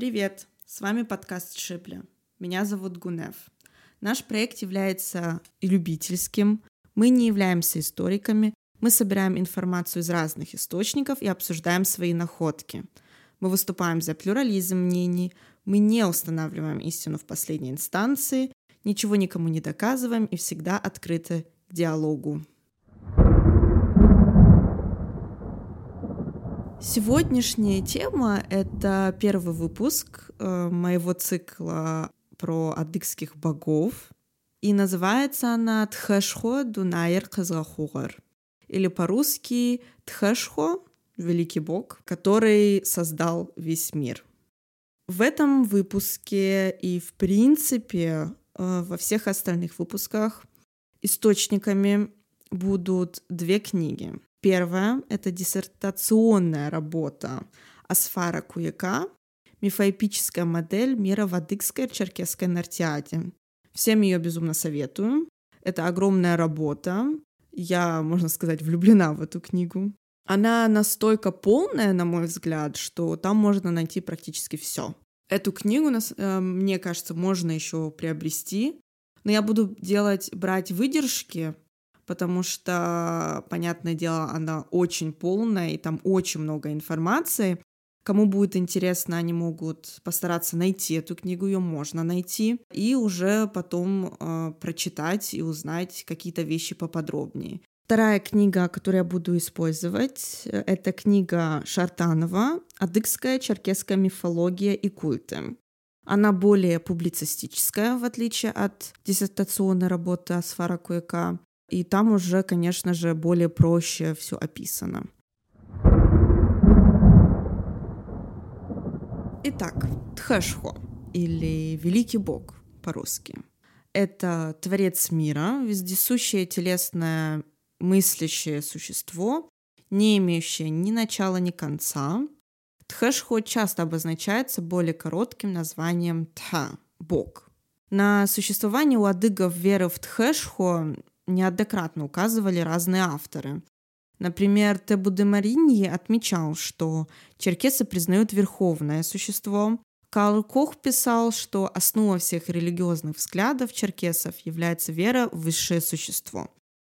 Привет! С вами подкаст Шипля. Меня зовут Гунев. Наш проект является любительским. Мы не являемся историками. Мы собираем информацию из разных источников и обсуждаем свои находки. Мы выступаем за плюрализм мнений. Мы не устанавливаем истину в последней инстанции, ничего никому не доказываем и всегда открыты к диалогу. Сегодняшняя тема — это первый выпуск э, моего цикла про адыгских богов, и называется она «Тхэшхо Дунайр Казрахугар», или по-русски «Тхэшхо — великий бог, который создал весь мир». В этом выпуске и, в принципе, э, во всех остальных выпусках источниками будут две книги. Первая — это диссертационная работа Асфара Куяка «Мифоэпическая модель мира в адыгской черкесской нартиаде». Всем ее безумно советую. Это огромная работа. Я, можно сказать, влюблена в эту книгу. Она настолько полная, на мой взгляд, что там можно найти практически все. Эту книгу, э, мне кажется, можно еще приобрести, но я буду делать, брать выдержки потому что, понятное дело, она очень полная, и там очень много информации. Кому будет интересно, они могут постараться найти эту книгу, ее можно найти, и уже потом э, прочитать и узнать какие-то вещи поподробнее. Вторая книга, которую я буду использовать, это книга Шартанова «Адыгская черкесская мифология и культы». Она более публицистическая, в отличие от диссертационной работы Асфара Куяка. И там уже, конечно же, более проще все описано. Итак, Тхэшхо или Великий Бог по-русски. Это творец мира, вездесущее телесное мыслящее существо, не имеющее ни начала, ни конца. Тхэшхо часто обозначается более коротким названием Тха — Бог. На существование у адыгов веры в Тхэшхо неоднократно указывали разные авторы. Например, Тебу де Мариньи отмечал, что черкесы признают верховное существо. Карл Кох писал, что основа всех религиозных взглядов черкесов является вера в высшее существо.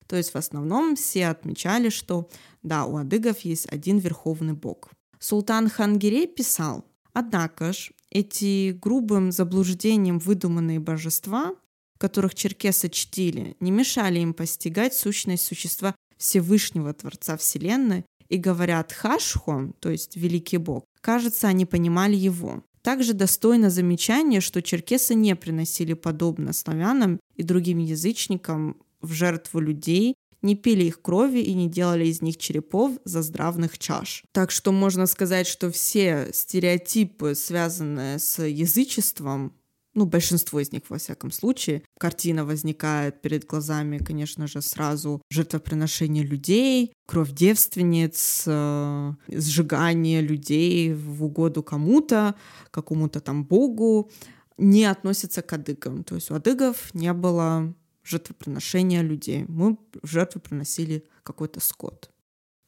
То есть в основном все отмечали, что да, у адыгов есть один верховный бог. Султан Хангирей писал, однако ж эти грубым заблуждением выдуманные божества которых черкесы чтили, не мешали им постигать сущность существа Всевышнего Творца Вселенной и говорят «хашхо», то есть «великий Бог», кажется, они понимали его. Также достойно замечания, что черкесы не приносили подобно славянам и другим язычникам в жертву людей, не пили их крови и не делали из них черепов за здравных чаш. Так что можно сказать, что все стереотипы, связанные с язычеством, ну, большинство из них, во всяком случае, картина возникает перед глазами, конечно же, сразу жертвоприношение людей, кровь девственниц, э, сжигание людей в угоду кому-то, какому-то там богу, не относится к адыгам. То есть у адыгов не было жертвоприношения людей. Мы в жертву приносили какой-то скот.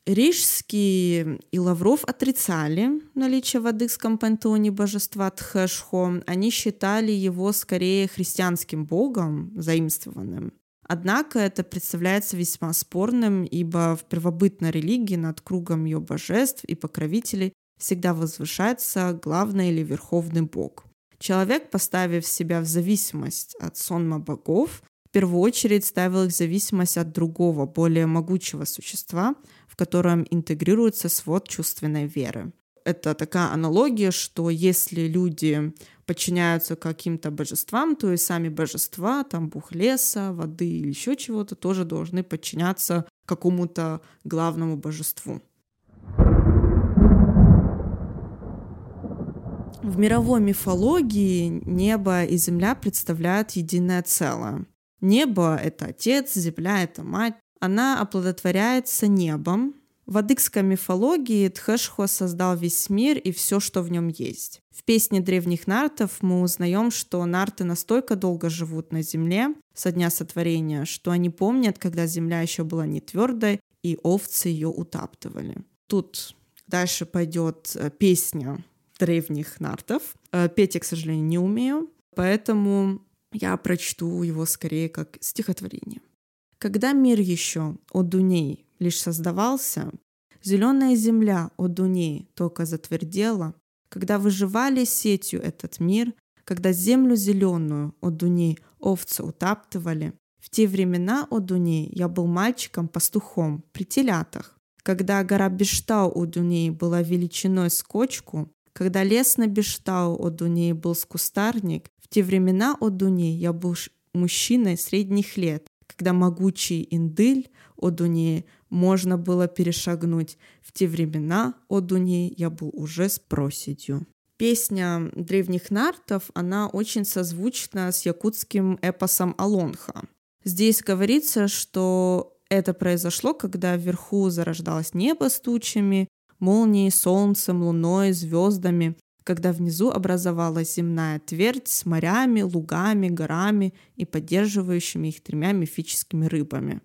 Рижский и Лавров отрицали наличие в адыгском пантеоне божества Тхэшхо. Они считали его скорее христианским богом, заимствованным. Однако это представляется весьма спорным, ибо в первобытной религии над кругом ее божеств и покровителей всегда возвышается главный или верховный бог. Человек, поставив себя в зависимость от сонма богов, в первую очередь ставил их в зависимость от другого, более могучего существа, в котором интегрируется свод чувственной веры. Это такая аналогия, что если люди подчиняются каким-то божествам, то и сами божества, там бух леса, воды или еще чего-то, тоже должны подчиняться какому-то главному божеству. В мировой мифологии небо и земля представляют единое целое. Небо — это отец, земля — это мать, она оплодотворяется небом. В адыгской мифологии Тхэшхо создал весь мир и все, что в нем есть. В песне древних нартов мы узнаем, что нарты настолько долго живут на земле со дня сотворения, что они помнят, когда земля еще была не твердой, и овцы ее утаптывали. Тут дальше пойдет э, песня древних нартов. Э, петь я, к сожалению, не умею, поэтому я прочту его скорее как стихотворение. Когда мир еще от Дуней лишь создавался, зеленая земля от Дуней только затвердела, когда выживали сетью этот мир, когда землю зеленую от Дуней овцы утаптывали, в те времена о Дуней я был мальчиком-пастухом при телятах. Когда гора Бештау у Дуней была величиной с кочку, когда лес на Бештау о Дуней был с кустарник, в те времена о Дуней я был мужчиной средних лет, когда могучий индыль о Дуней можно было перешагнуть. В те времена о Дуней я был уже с проседью. Песня древних нартов, она очень созвучна с якутским эпосом Алонха. Здесь говорится, что это произошло, когда вверху зарождалось небо с тучами, молнией, солнцем, луной, звездами, когда внизу образовалась земная твердь с морями, лугами, горами и поддерживающими их тремя мифическими рыбами.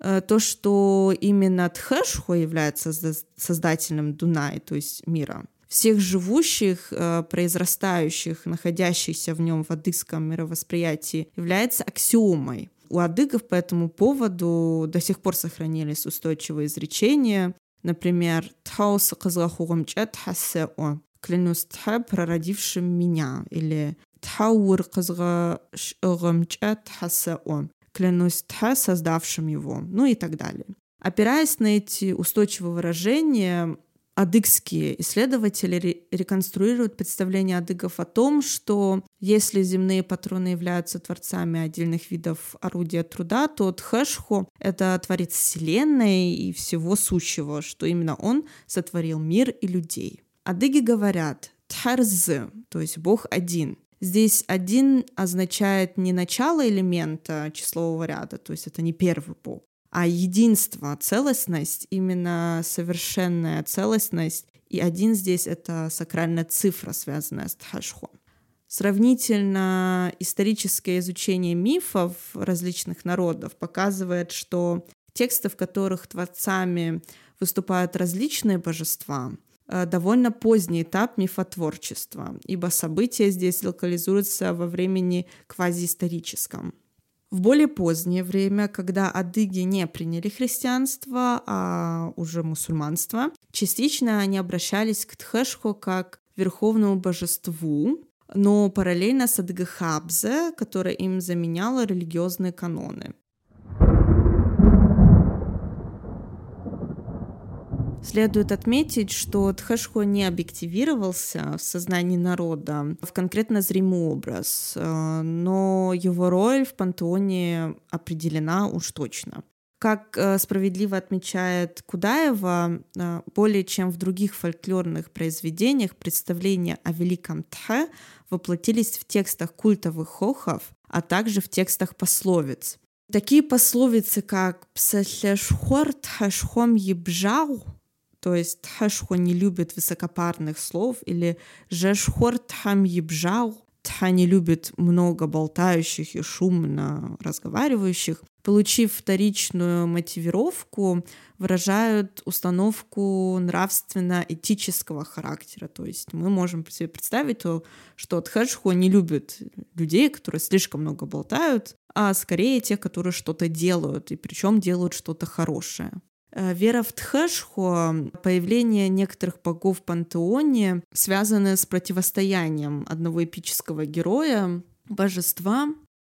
Э, то, что именно Тхэшхо является создателем Дунай, то есть мира, всех живущих, э, произрастающих, находящихся в нем в адыгском мировосприятии, является аксиомой. У адыгов по этому поводу до сих пор сохранились устойчивые изречения. Например, «Тхаус кызгахугамчат хасео» «Клянусь Тхэ, прородившим меня» или «Тхаур кызгахугамчат хасео» «Клянусь Тхэ, создавшим его» ну и так далее. Опираясь на эти устойчивые выражения, адыгские исследователи реконструируют представление адыгов о том, что если земные патроны являются творцами отдельных видов орудия труда, то Тхэшхо — это творец Вселенной и всего сущего, что именно он сотворил мир и людей. Адыги говорят «тхарз», то есть Бог один. Здесь один означает не начало элемента числового ряда, то есть это не первый бог, а единство, целостность, именно совершенная целостность. И один здесь — это сакральная цифра, связанная с Тхашхо. Сравнительно историческое изучение мифов различных народов показывает, что тексты, в которых творцами выступают различные божества, довольно поздний этап мифотворчества, ибо события здесь локализуются во времени квазиисторическом. В более позднее время, когда адыги не приняли христианство, а уже мусульманство, частично они обращались к Тхэшхо как верховному божеству, но параллельно с Адыгахабзе, которая им заменяла религиозные каноны. Следует отметить, что Тхэшхо не объективировался в сознании народа в конкретно зримый образ, э, но его роль в пантеоне определена уж точно. Как э, справедливо отмечает Кудаева, э, более чем в других фольклорных произведениях представления о великом Тхе воплотились в текстах культовых хохов, а также в текстах пословиц. Такие пословицы, как «Псатлешхор тхашхом ебжау» То есть тхашхо не любит высокопарных слов, или жешхор тхам ебжау, тха не любит много болтающих и шумно разговаривающих, получив вторичную мотивировку, выражают установку нравственно-этического характера. То есть мы можем себе представить, то, что Тхэшхо не любит людей, которые слишком много болтают, а скорее тех, которые что-то делают, и причем делают что-то хорошее. Э, вера в Тхэшхо, появление некоторых богов в пантеоне связаны с противостоянием одного эпического героя, божества,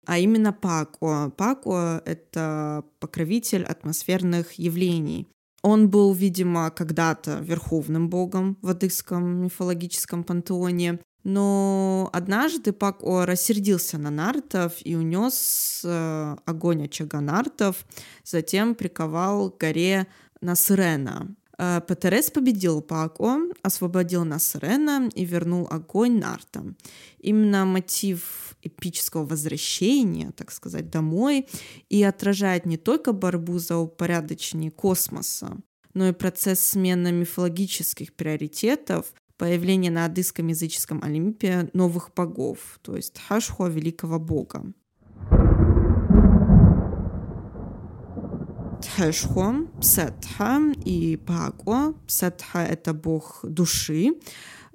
а именно Пако. Пако — это покровитель атмосферных явлений. Он был, видимо, когда-то верховным богом в адыгском мифологическом пантеоне, но однажды Пако рассердился на нартов и унес э, огонь очага нартов, затем приковал к горе Насрена. Э, Петерес победил Пако, освободил Насрена и вернул огонь нартам. Именно мотив эпического возвращения, так сказать, домой и отражает не только борьбу за упорядочение космоса, но и процесс смены мифологических приоритетов, появление на адыском языческом Олимпе новых богов, то есть Хашхуа великого бога. Тхэшхо, Псетха и Пако. Псетха — это бог души.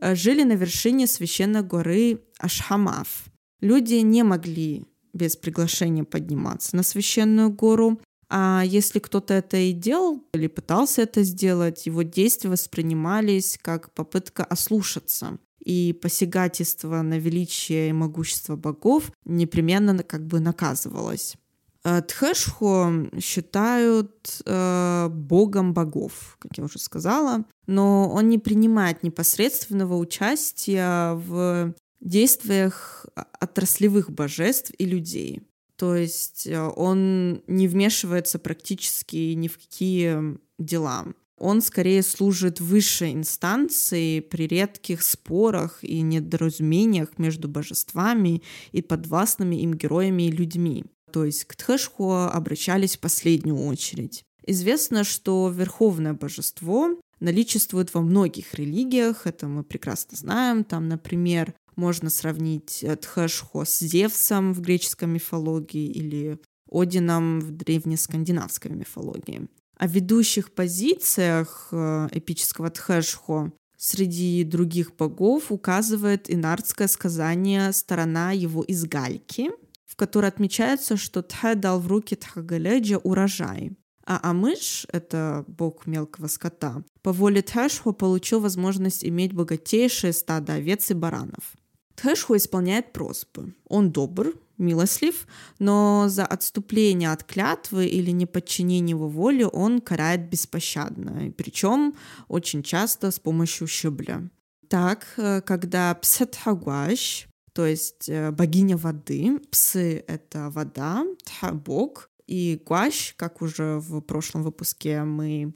жили на вершине священной горы Ашхамав. Люди не могли без приглашения подниматься на священную гору, а если кто-то это и делал или пытался это сделать, его действия воспринимались как попытка ослушаться. И посягательство на величие и могущество богов непременно как бы наказывалось. Э, Тхэшхо считают э, богом богов, как я уже сказала, но он не принимает непосредственного участия в действиях отраслевых божеств и людей. То есть э, он не вмешивается практически ни в какие дела. Он скорее служит высшей инстанцией при редких спорах и недоразумениях между божествами и подвластными им героями и людьми. То есть к Тхэшхуа обращались в последнюю очередь. Известно, что верховное божество наличествует во многих религиях, это мы прекрасно знаем. Там, например, можно сравнить э, Тхэшхо с Зевсом в греческой мифологии или Одином в древнескандинавской мифологии. О ведущих позициях э, эпического Тхэшхо среди других богов указывает инардское сказание «Сторона его из гальки», в которой отмечается, что Тхэ дал в руки Тхагаледжа урожай. А Амыш, это бог мелкого скота, по воле Тхэшхо получил возможность иметь богатейшее стадо овец и баранов. Тхэшху исполняет просьбы. Он добр, милослив, но за отступление от клятвы или неподчинение его воле он карает беспощадно, причем очень часто с помощью щебля. Так, э, когда Псетхагуаш, то есть э, богиня воды, псы — это вода, тха — бог, и гуаш, как уже в прошлом выпуске мы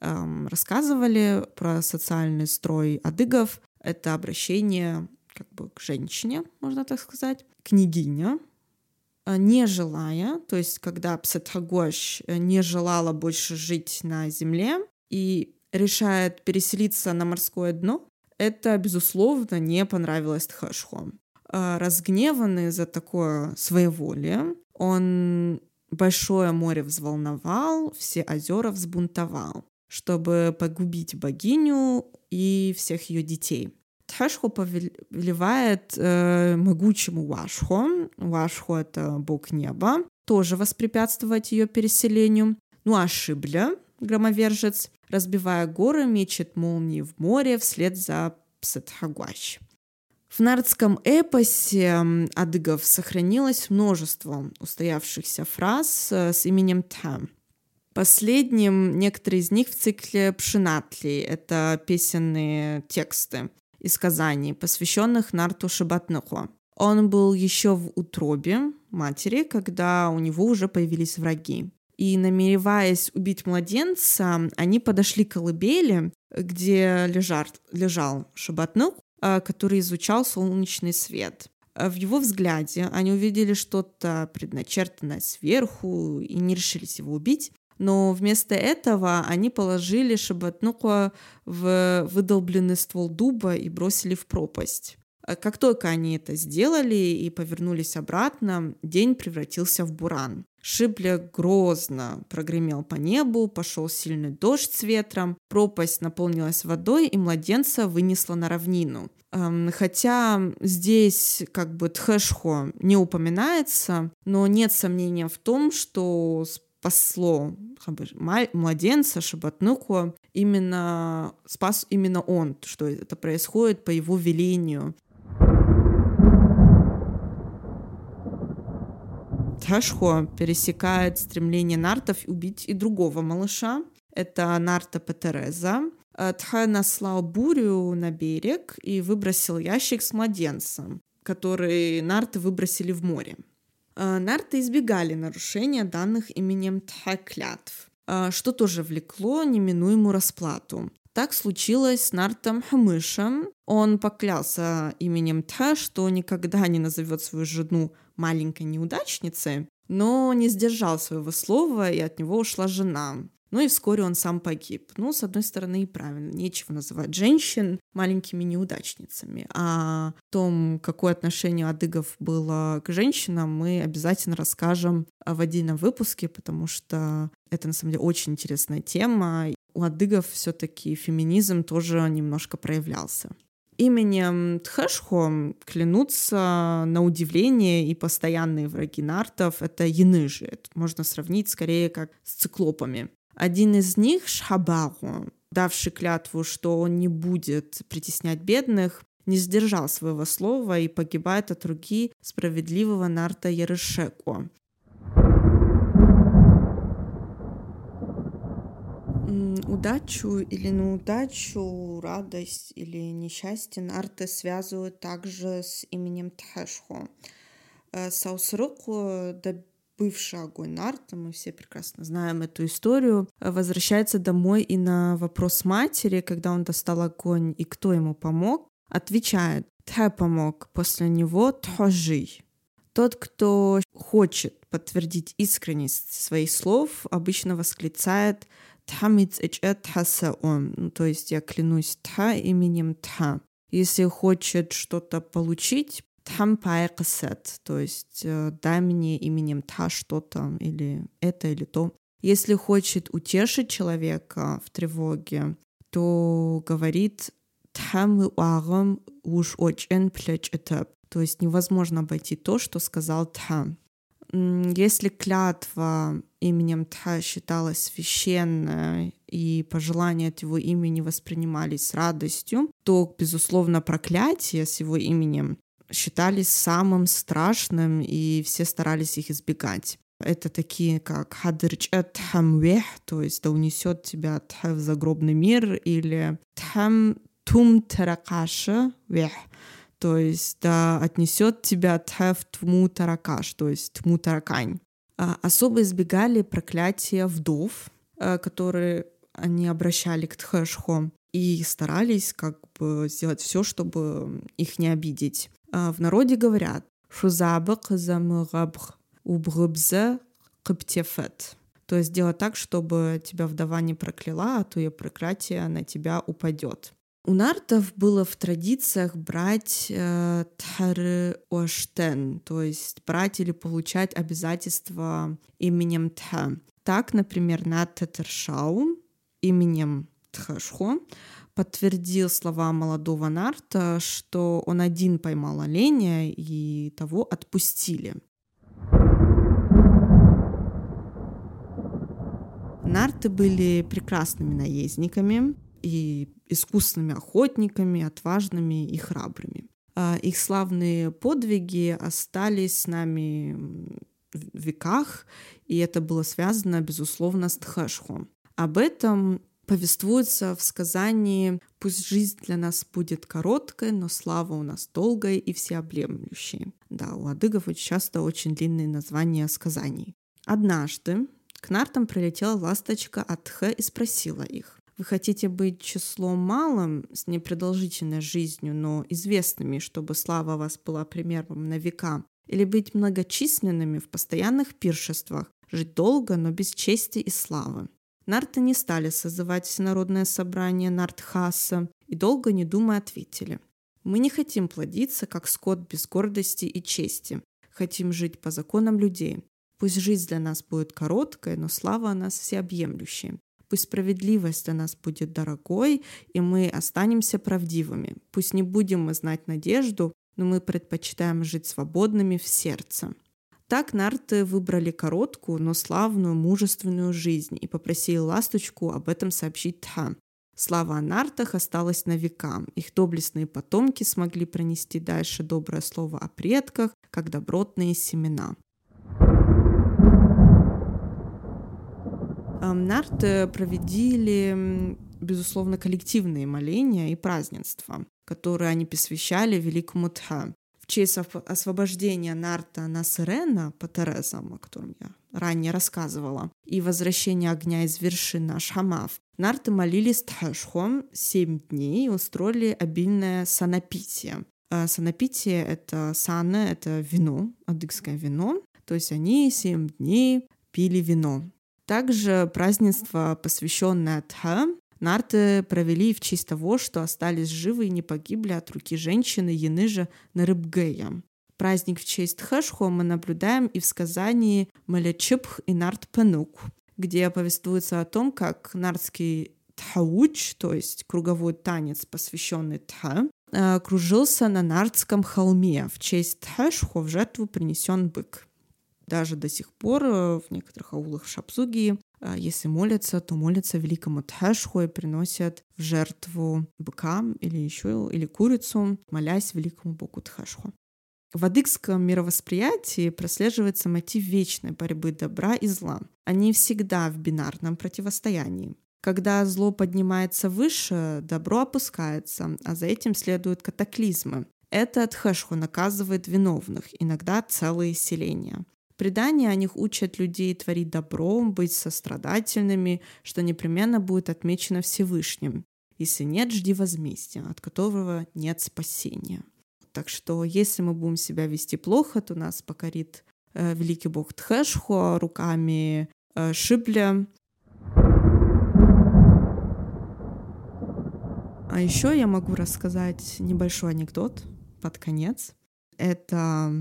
эм, рассказывали про социальный строй адыгов, это обращение как бы к женщине, можно так сказать, княгиня, а, не желая, то есть когда Псетхагош э, не желала больше жить на земле и решает переселиться на морское дно, это, безусловно, не понравилось Тхэшху. А, разгневанный за такое своеволие, он большое море взволновал, все озера взбунтовал, чтобы погубить богиню и всех ее детей. Тхэшхо повелевает э, могучему Вашхо. Вашхо — это бог неба. Тоже воспрепятствовать ее переселению. Ну а Шибля, громовержец, разбивая горы, мечет молнии в море вслед за Псетхагуач. В нардском эпосе адыгов сохранилось множество устоявшихся фраз э, с именем Там. Последним некоторые из них в цикле Пшинатли. Это песенные тексты из сказаний, посвященных Нарту Шабатнуху. Он был еще в утробе матери, когда у него уже появились враги. И намереваясь убить младенца, они подошли к колыбели, где лежал, лежал Шабатнух, а, который изучал солнечный свет. В его взгляде они увидели что-то предначертанное сверху и не решились его убить, но вместо этого они положили Шабатнука в выдолбленный ствол дуба и бросили в пропасть. А как только они это сделали и повернулись обратно, день превратился в буран. Шибля грозно прогремел по небу, пошел сильный дождь с ветром, пропасть наполнилась водой и младенца вынесла на равнину. Хотя здесь как бы Тхэшхо не упоминается, но нет сомнения в том, что спасло младенца Шабатнуку, именно спас именно он, что это происходит по его велению. Ташхо пересекает стремление нартов убить и другого малыша. Это Нарта Петереза. Тха наслал бурю на берег и выбросил ящик с младенцем, который нарты выбросили в море. Э, нарты избегали нарушения данных именем Тхаклятв, э, что тоже влекло неминуемую расплату. Так случилось с Нартом Хамышем. Он поклялся именем Тха, что никогда не назовет свою жену маленькой неудачницей, но не сдержал своего слова, и от него ушла жена. Ну и вскоре он сам погиб. Ну, с одной стороны, и правильно. Нечего называть женщин маленькими неудачницами. А о том, какое отношение адыгов было к женщинам, мы обязательно расскажем в отдельном выпуске, потому что это, на самом деле, очень интересная тема. У адыгов все таки феминизм тоже немножко проявлялся. Именем Тхэшхо клянутся на удивление и постоянные враги нартов — это яныжи. Это можно сравнить скорее как с циклопами. Один из них — Шхабару, давший клятву, что он не будет притеснять бедных, не сдержал своего слова и погибает от руки справедливого нарта Ярышеку. Удачу или неудачу, радость или несчастье нарты связывают также с именем Тхэшхо. Э, Саусруку, бывший огонь нарта, мы все прекрасно знаем эту историю, возвращается домой и на вопрос матери, когда он достал огонь и кто ему помог, отвечает «Тхэ помог, после него Тхожи». Тот, кто хочет подтвердить искренность своих слов, обычно восклицает «Тхамиц эчэ тхасаон», ну, то есть я клянусь Тха именем Тха. Если хочет что-то получить, там пайкасет, то есть э, дай мне именем та что-то или это или то. Если хочет утешить человека в тревоге, то говорит там уагам уж очень плеч то есть невозможно обойти то, что сказал Тха. Если клятва именем Тха считалась священной и пожелания от его имени воспринимались с радостью, то, безусловно, проклятие с его именем считались самым страшным, и все старались их избегать. Это такие, как хадырчат хамвех, то есть да унесет тебя в загробный мир, или тхам тум таракаша вех, то есть да отнесет тебя в тму таракаш, то есть тму таракань. А особо избегали проклятия вдов, э, которые они обращали к Тхэшхо и старались как бы сделать все, чтобы их не обидеть. А, в народе говорят «шузабык замыгабх убгыбзе кыптефет». То есть сделать так, чтобы тебя вдова не прокляла, а то ее проклятие на тебя упадет. У нартов было в традициях брать э, оштен, то есть брать или получать обязательства именем тха. Так, например, на Тетершау именем Тхашхо подтвердил слова молодого Нарта, что он один поймал оленя и того отпустили. Нарты были прекрасными наездниками и искусными охотниками, отважными и храбрыми. А их славные подвиги остались с нами в веках, и это было связано, безусловно, с Тхэшхо. Об этом повествуется в сказании «Пусть жизнь для нас будет короткой, но слава у нас долгая и всеобъемлющая». Да, у адыгов часто очень длинные названия сказаний. Однажды к нартам прилетела ласточка от Х и спросила их, вы хотите быть числом малым, с непродолжительной жизнью, но известными, чтобы слава вас была примером на века, или быть многочисленными в постоянных пиршествах, жить долго, но без чести и славы. Нарты не стали созывать всенародное собрание Нартхаса и долго не думая ответили. Мы не хотим плодиться, как скот без гордости и чести. Хотим жить по законам людей. Пусть жизнь для нас будет короткой, но слава о нас всеобъемлющая. Пусть справедливость для нас будет дорогой, и мы останемся правдивыми. Пусть не будем мы знать надежду, но мы предпочитаем жить свободными в сердце. Так нарты выбрали короткую, но славную, мужественную жизнь и попросили ласточку об этом сообщить Тха. Слава о нартах осталась на века. Их доблестные потомки смогли пронести дальше доброе слово о предках, как добротные семена. Нарты проведили, безусловно, коллективные моления и празднества, которые они посвящали великому Тха в честь освобождения Нарта Насырена по Терезам, о котором я ранее рассказывала, и возвращения огня из вершины Ашхамав, Нарты молились Тхэшхом семь дней и устроили обильное санапитие. А санапитие — это сана, это вино, адыгское вино, то есть они семь дней пили вино. Также празднество, посвященное Тха, Нарты провели в честь того, что остались живы и не погибли от руки женщины Яныжа Нарыбгея. Праздник в честь Хэшхо мы наблюдаем и в сказании Малячипх и Нарт Пенук, где повествуется о том, как нардский Тхауч, то есть круговой танец, посвященный Тха, э, кружился на Нардском холме. В честь Тхэшхо в жертву принесен бык. Даже до сих пор э, в некоторых аулах Шапсуги, если молятся, то молятся великому Тхэшху и приносят в жертву быка или еще или курицу, молясь великому богу Тхэшху. В адыгском мировосприятии прослеживается мотив вечной борьбы добра и зла. Они всегда в бинарном противостоянии. Когда зло поднимается выше, добро опускается, а за этим следуют катаклизмы. Это Тхэшху наказывает виновных, иногда целые селения. Предания о них учат людей творить добро, быть сострадательными, что непременно будет отмечено Всевышним. Если нет, жди возмездия, от которого нет спасения. Так что если мы будем себя вести плохо, то нас покорит э, великий бог Тхэшхо руками э, Шибля. А еще я могу рассказать небольшой анекдот под конец. Это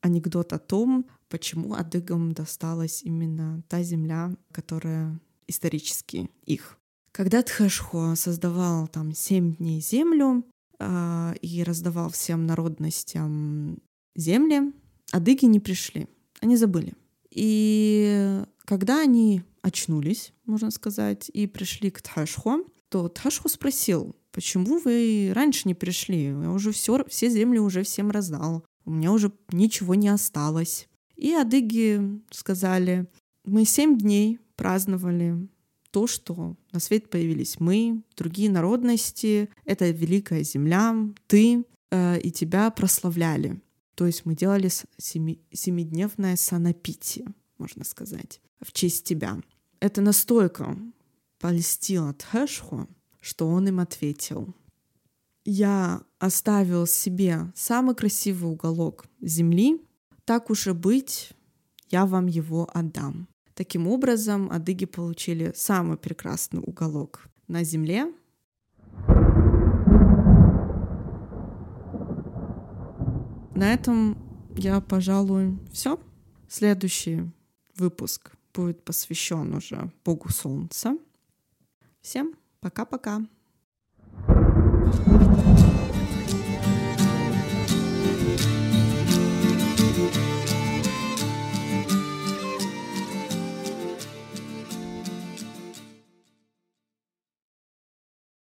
анекдот о том, почему адыгам досталась именно та земля, которая исторически их. Когда Тхэшхо создавал там семь дней землю, а, и раздавал всем народностям земли, адыги не пришли, они забыли. И когда они очнулись, можно сказать, и пришли к Тхашху, то Тхашху спросил, почему вы раньше не пришли? Я уже все, все земли уже всем раздал. У меня уже ничего не осталось. И адыги сказали, мы семь дней праздновали то, что на свет появились мы, другие народности, это великая земля, ты э, и тебя прославляли. То есть мы делали семи, семидневное санапити, можно сказать, в честь тебя. Это настолько польстило Тхэшху, что он им ответил. Я оставил себе самый красивый уголок земли, так уж и быть, я вам его отдам. Таким образом, адыги получили самый прекрасный уголок на Земле. На этом я, пожалуй, все. Следующий выпуск будет посвящен уже Богу Солнца. Всем пока-пока.